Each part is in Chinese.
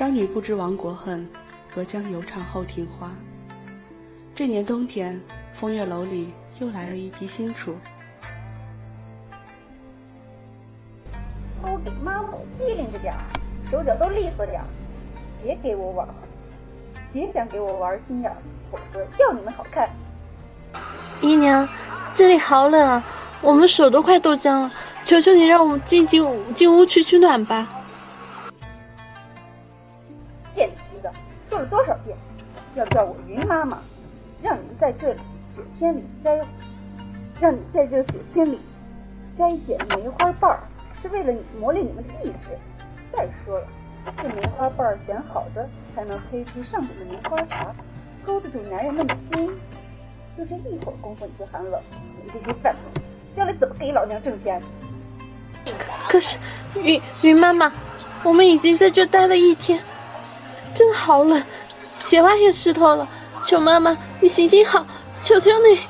商女不知亡国恨，隔江犹唱后庭花。这年冬天，风月楼里又来了一批新厨。都给妈妈机灵着点儿，手脚都利索点儿，别给我玩，别想给我玩心眼儿，否则要你们好看。姨娘，这里好冷啊，我们手都快冻僵了，求求你让我们进进进屋取取暖吧。在这里雪天里摘，让你在这雪天里摘捡梅花瓣。是为了你磨练你们的意志。再说了，这梅花瓣选好的，才能配出上等的梅花茶，勾得住男人们的心。就这一会儿功夫你就寒冷，你这些饭桶，将来怎么给老娘挣钱？可是，云云妈妈，我们已经在这待了一天，真好冷，鞋袜也湿透了。求妈妈，你行行好，求求你。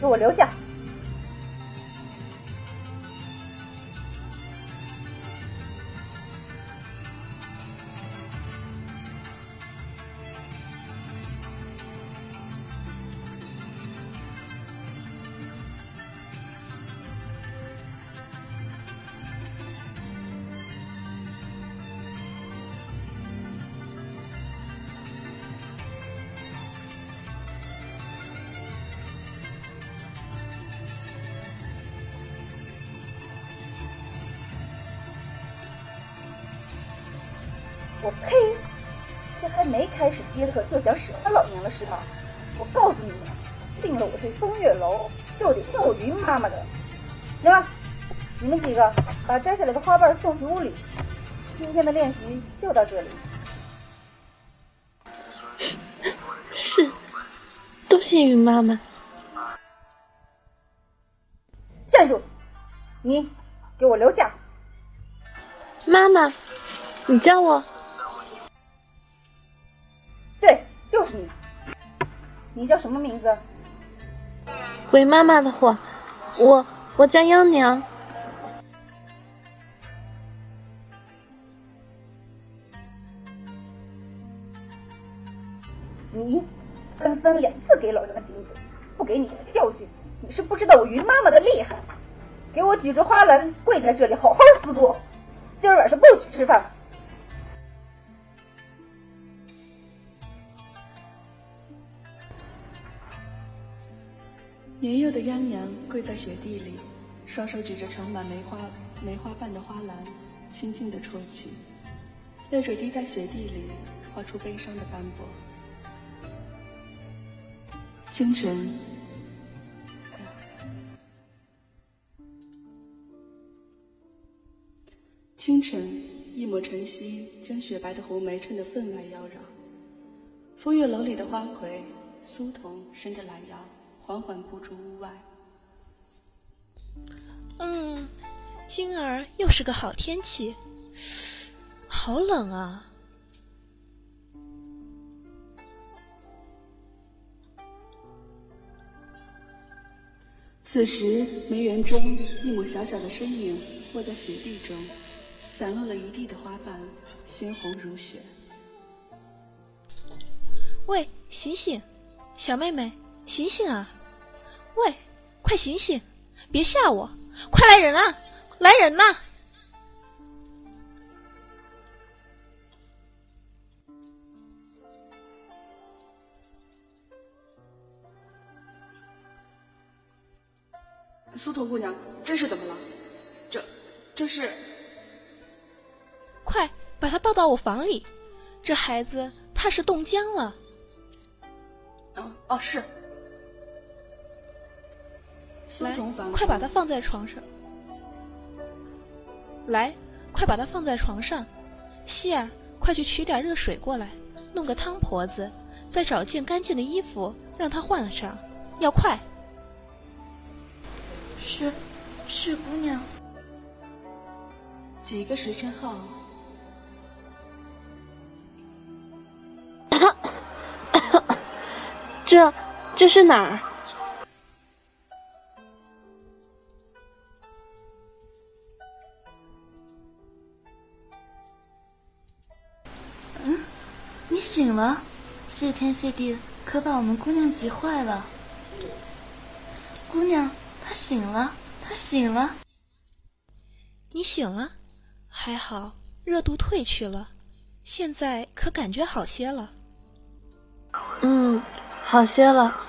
给我留下！我呸！这还没开始接客就想使唤老娘了是吗？我告诉你们，进了我这风月楼就得听我云妈妈的。行了，你们几个把摘下来的花瓣送去屋里。今天的练习就到这里。是，多谢云妈妈。站住！你给我留下！妈妈，你叫我。对，就是你。你叫什么名字？回妈妈的话，我我叫央娘。你三番两次给老娘顶嘴，不给你个教训，你是不知道我云妈妈的厉害。给我举着花篮跪在这里，好好思过，今儿晚上不许吃饭。年幼的秧娘跪在雪地里，双手举着盛满梅花梅花瓣的花篮，轻轻的啜泣，泪水滴在雪地里，画出悲伤的斑驳。清晨，清晨，一抹晨曦将雪白的红梅衬得分外妖娆。风月楼里的花魁苏童伸着懒腰。缓缓步出屋外。嗯，今儿又是个好天气，好冷啊！此时，梅园中一抹小小的身影卧在雪地中，散落了一地的花瓣，鲜红如血。喂，醒醒，小妹妹，醒醒啊！喂，快醒醒，别吓我！快来人啊！来人呐！苏童姑娘，这是怎么了？这，这是……快把她抱到我房里，这孩子怕是冻僵了。哦哦，是。来，快把它放在床上。来，快把它放在床上。希儿，快去取点热水过来，弄个汤婆子，再找件干净的衣服让她换上，要快。是，是姑娘。几个时辰后，这，这是哪儿？你醒了，谢天谢地，可把我们姑娘急坏了。姑娘。她醒了，她醒了。你醒了，还好，热度退去了，现在可感觉好些了。嗯，好些了。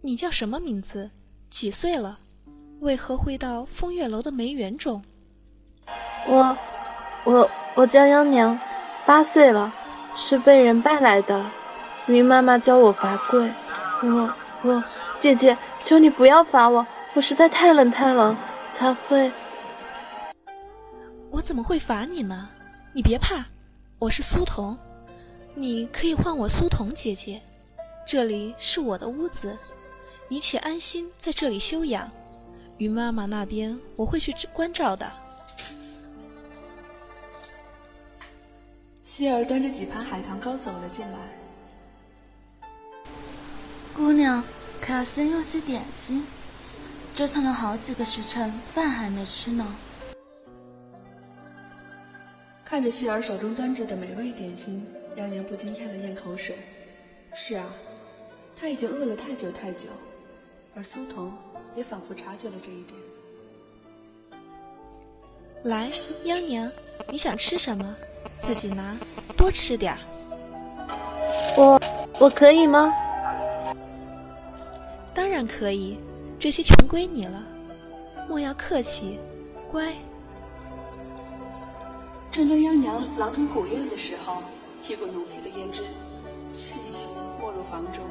你叫什么名字？几岁了？为何会到风月楼的梅园中？我，我，我叫央娘，八岁了，是被人带来的。云妈妈教我罚跪。我，我，姐姐。求你不要罚我，我实在太冷太冷，才会。我怎么会罚你呢？你别怕，我是苏童，你可以唤我苏童姐姐。这里是我的屋子，你且安心在这里休养。云妈妈那边我会去关照的。希儿端着几盘海棠糕走了进来，姑娘。可要先用些点心，折腾了好几个时辰，饭还没吃呢。看着希儿手中端着的美味点心，杨娘不禁咽了咽口水。是啊，她已经饿了太久太久，而苏童也仿佛察觉了这一点。来，央娘，你想吃什么？自己拿，多吃点儿。我，我可以吗？当然可以，这些全归你了，莫要客气，乖。正当央娘狼吞虎咽的时候，一股浓烈的胭脂气息没入房中。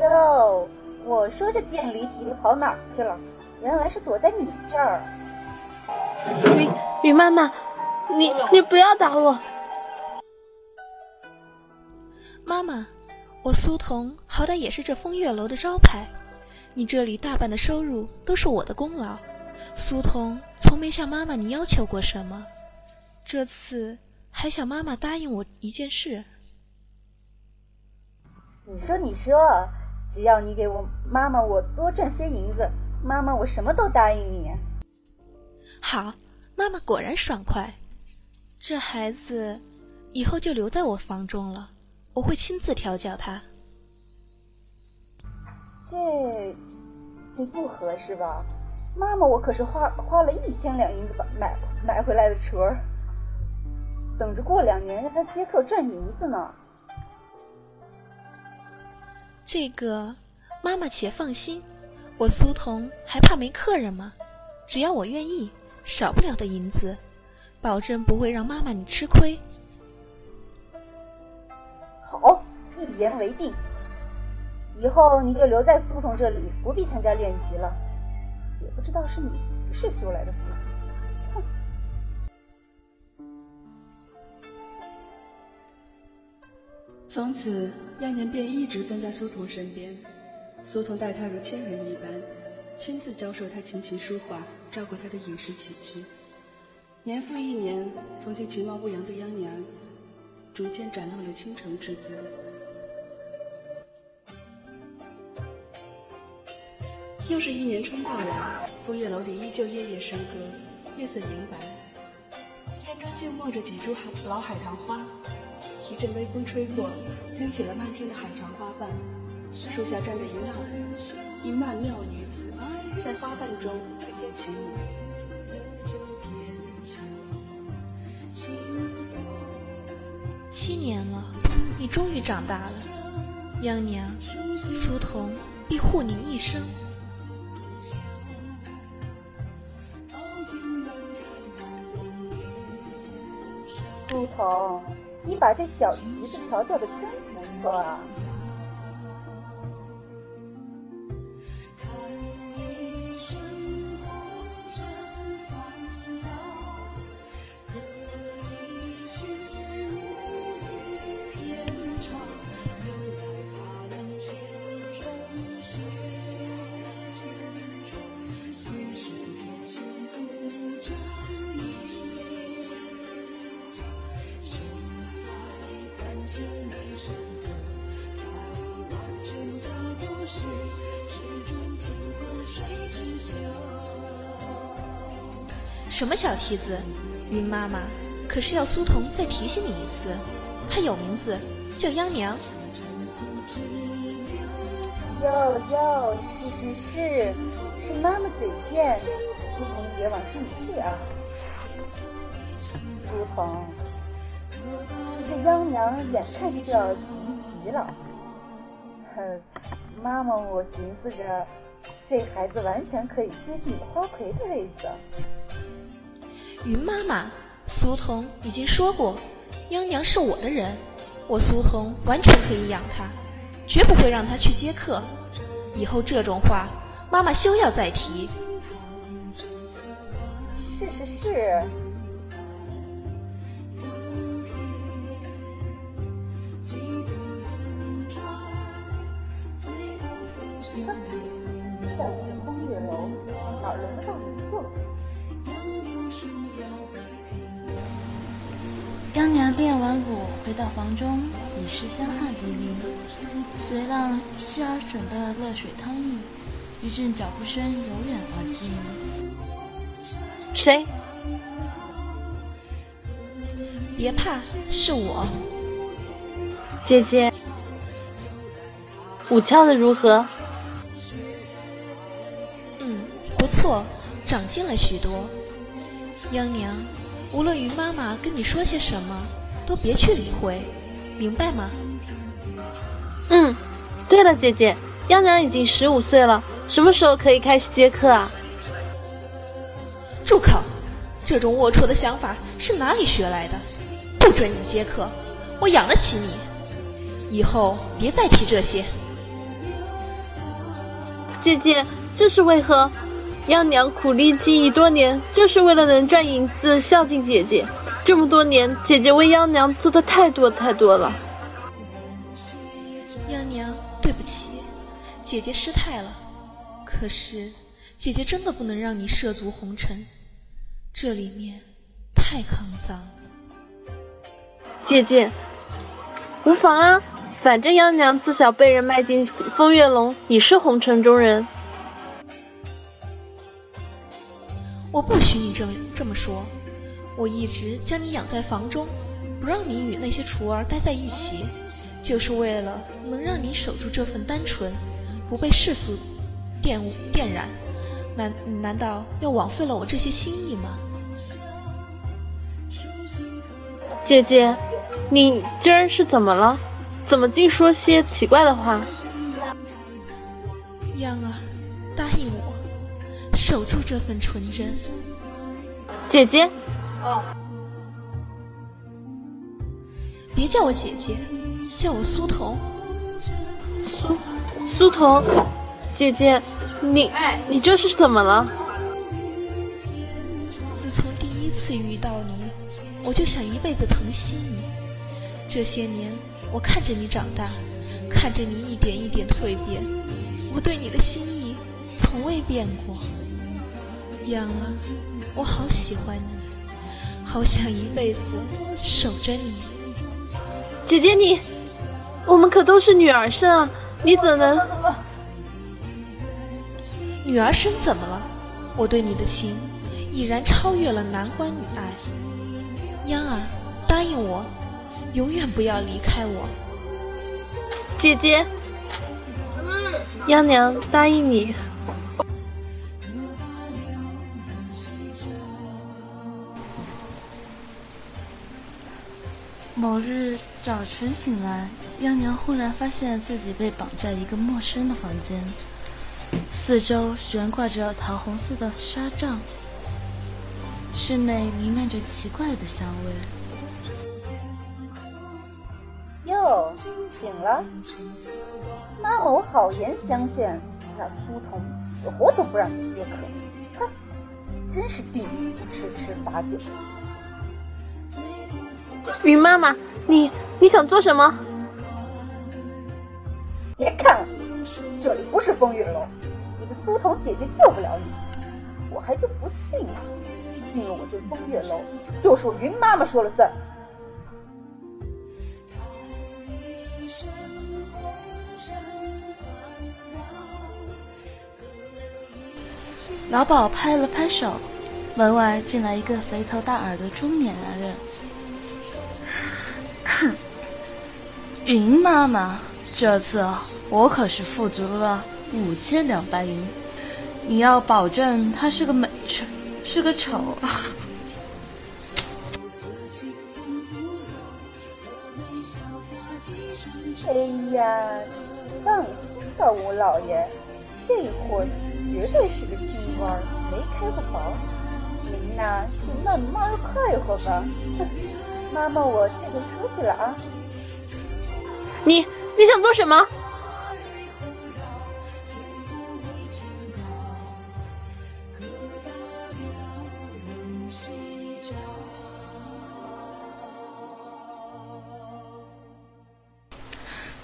哟，我说这贱驴蹄子跑哪儿去了？原来是躲在你这儿。雨雨妈妈，你你不要打我，妈妈。我苏童好歹也是这风月楼的招牌，你这里大半的收入都是我的功劳。苏童从没向妈妈你要求过什么，这次还想妈妈答应我一件事。你说你说，只要你给我妈妈我多赚些银子，妈妈我什么都答应你。好，妈妈果然爽快，这孩子以后就留在我房中了。我会亲自调教他。这这不合适吧？妈妈，我可是花花了一千两银子买买回来的车儿，等着过两年让他接客赚银子呢。这个，妈妈且放心，我苏童还怕没客人吗？只要我愿意，少不了的银子，保证不会让妈妈你吃亏。好，一言为定。以后你就留在苏童这里，不必参加练习了。也不知道是你几世修来的福气。哼！从此，亚年便一直跟在苏童身边。苏童待他如亲人一般，亲自教授他琴棋书画，照顾他的饮食起居。年复一年，从前其貌不扬的央娘。逐渐展露了倾城之姿。又是一年春到来，风月楼里依旧夜夜笙歌，夜色银白，天中静默着几株海老海棠花。一阵微风吹过，惊起了漫天的海棠花瓣。树下站着一娜，一曼妙女子，在花瓣中。七年了，你终于长大了，央娘，苏童必护你一生。苏童，你把这小蹄子调教的真不错啊！什么小蹄子？云妈妈，可是要苏童再提醒你一次，她有名字，叫央娘。哟哟，是是是，是妈妈嘴贱，苏童别往心里去啊。苏童，这央娘眼看就要急急了。哼，妈妈，我寻思着，这孩子完全可以接替花魁的位子。云妈妈，苏童已经说过，央娘是我的人，我苏童完全可以养她，绝不会让她去接客。以后这种话，妈妈休要再提。是是是。回到房中，已是香汗淋漓。随浪希儿准备了热水汤浴，一阵脚步声由远而近。谁？别怕，是我。姐姐，舞跳的如何？嗯，不错，长进了许多。央娘。无论云妈妈跟你说些什么，都别去理会，明白吗？嗯，对了，姐姐，幺娘已经十五岁了，什么时候可以开始接客啊？住口！这种龌龊的想法是哪里学来的？不准你接客，我养得起你，以后别再提这些。姐姐，这是为何？幺娘苦力记艺多年，就是为了能赚银子孝敬姐姐。这么多年，姐姐为央娘做的太多太多了。央娘，对不起，姐姐失态了。可是，姐姐真的不能让你涉足红尘，这里面太肮脏。姐姐，无妨啊，反正央娘自小被人卖进风月楼，已是红尘中人。我不许你这么这么说。我一直将你养在房中，不让你与那些雏儿待在一起，就是为了能让你守住这份单纯，不被世俗玷污玷染。难难道要枉费了我这些心意吗？姐姐，你今儿是怎么了？怎么净说些奇怪的话？央儿，答应我。守住这份纯真，姐姐。哦，别叫我姐姐，叫我苏童。苏苏童，姐姐，你你这是怎么了？自从第一次遇到你，我就想一辈子疼惜你。这些年，我看着你长大，看着你一点一点蜕变，我对你的心意从未变过。央儿，我好喜欢你，好想一辈子守着你。姐姐你，我们可都是女儿身啊，你怎能？女儿身怎么了？我对你的情，已然超越了男欢女爱。央儿，答应我，永远不要离开我。姐姐，央娘答应你。某日早晨醒来，央娘忽然发现自己被绑在一个陌生的房间，四周悬挂着桃红色的纱帐，室内弥漫着奇怪的香味。哟，醒了！妈偶，好言相劝，那苏童死活都不让你接客，哼，真是敬酒不吃吃罚酒。云妈妈，你你想做什么？别看了，这里不是风月楼，你的苏童姐姐救不了你，我还就不信呢。进入我这风月楼，就是我云妈妈说了算。老鸨拍了拍手，门外进来一个肥头大耳的中年男人。云妈妈，这次我可是付足了五千两白银，你要保证他是个美丑，是个丑。哎呀，放心吧，吴老爷，这货绝对是个清官，没开过房。您呐，就慢慢快活吧。妈妈，我这就出去了啊。你你想做什么？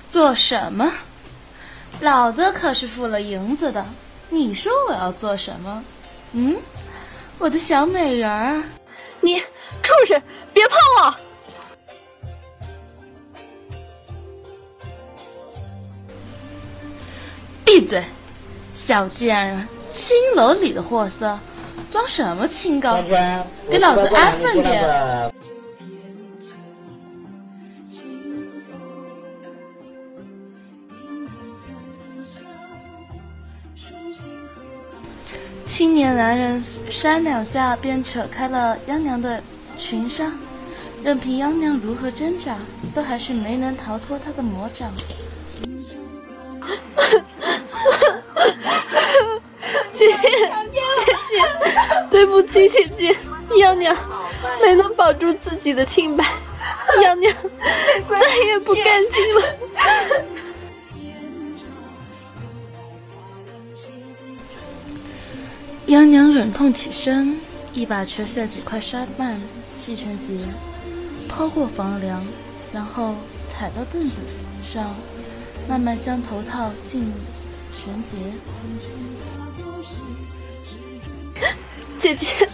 做什么？老子可是付了银子的。你说我要做什么？嗯，我的小美人儿。你畜生，别碰我！闭嘴，小贱人！青楼里的货色，装什么清高？给老子安分点！青年男人扇两下，便扯开了央娘的裙纱，任凭央娘如何挣扎，都还是没能逃脱他的魔掌。对不起，姐姐，央娘没能保住自己的清白，央娘 再也不干净了。央娘忍痛起身，一把扯下几块纱幔系成结，抛过房梁，然后踩到凳子上，慢慢将头套进绳结。姐姐，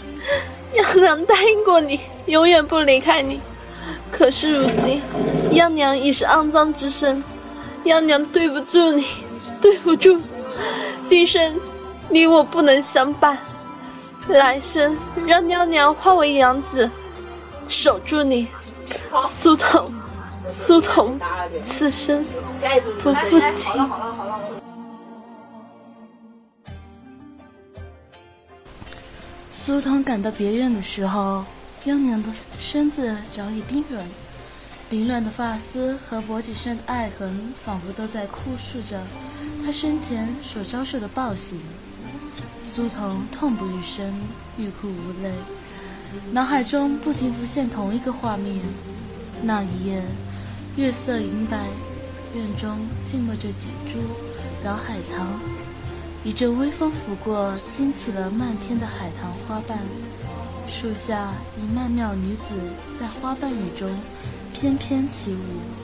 幺娘答应过你，永远不离开你。可是如今，幺娘已是肮脏之身，幺娘对不住你，对不住。今生。你我不能相伴，来生让娘娘化为娘子，守住你，苏童，苏童，此生不负情。苏童赶到别院的时候，央娘的身子早已冰冷，凌乱的发丝和脖颈上的爱痕，仿佛都在哭诉着她生前所遭受的暴行。苏童痛不欲生，欲哭无泪，脑海中不停浮现同一个画面。那一夜，月色银白，院中静默着几株老海棠，一阵微风拂过，惊起了漫天的海棠花瓣。树下一曼妙女子在花瓣雨中翩翩起舞。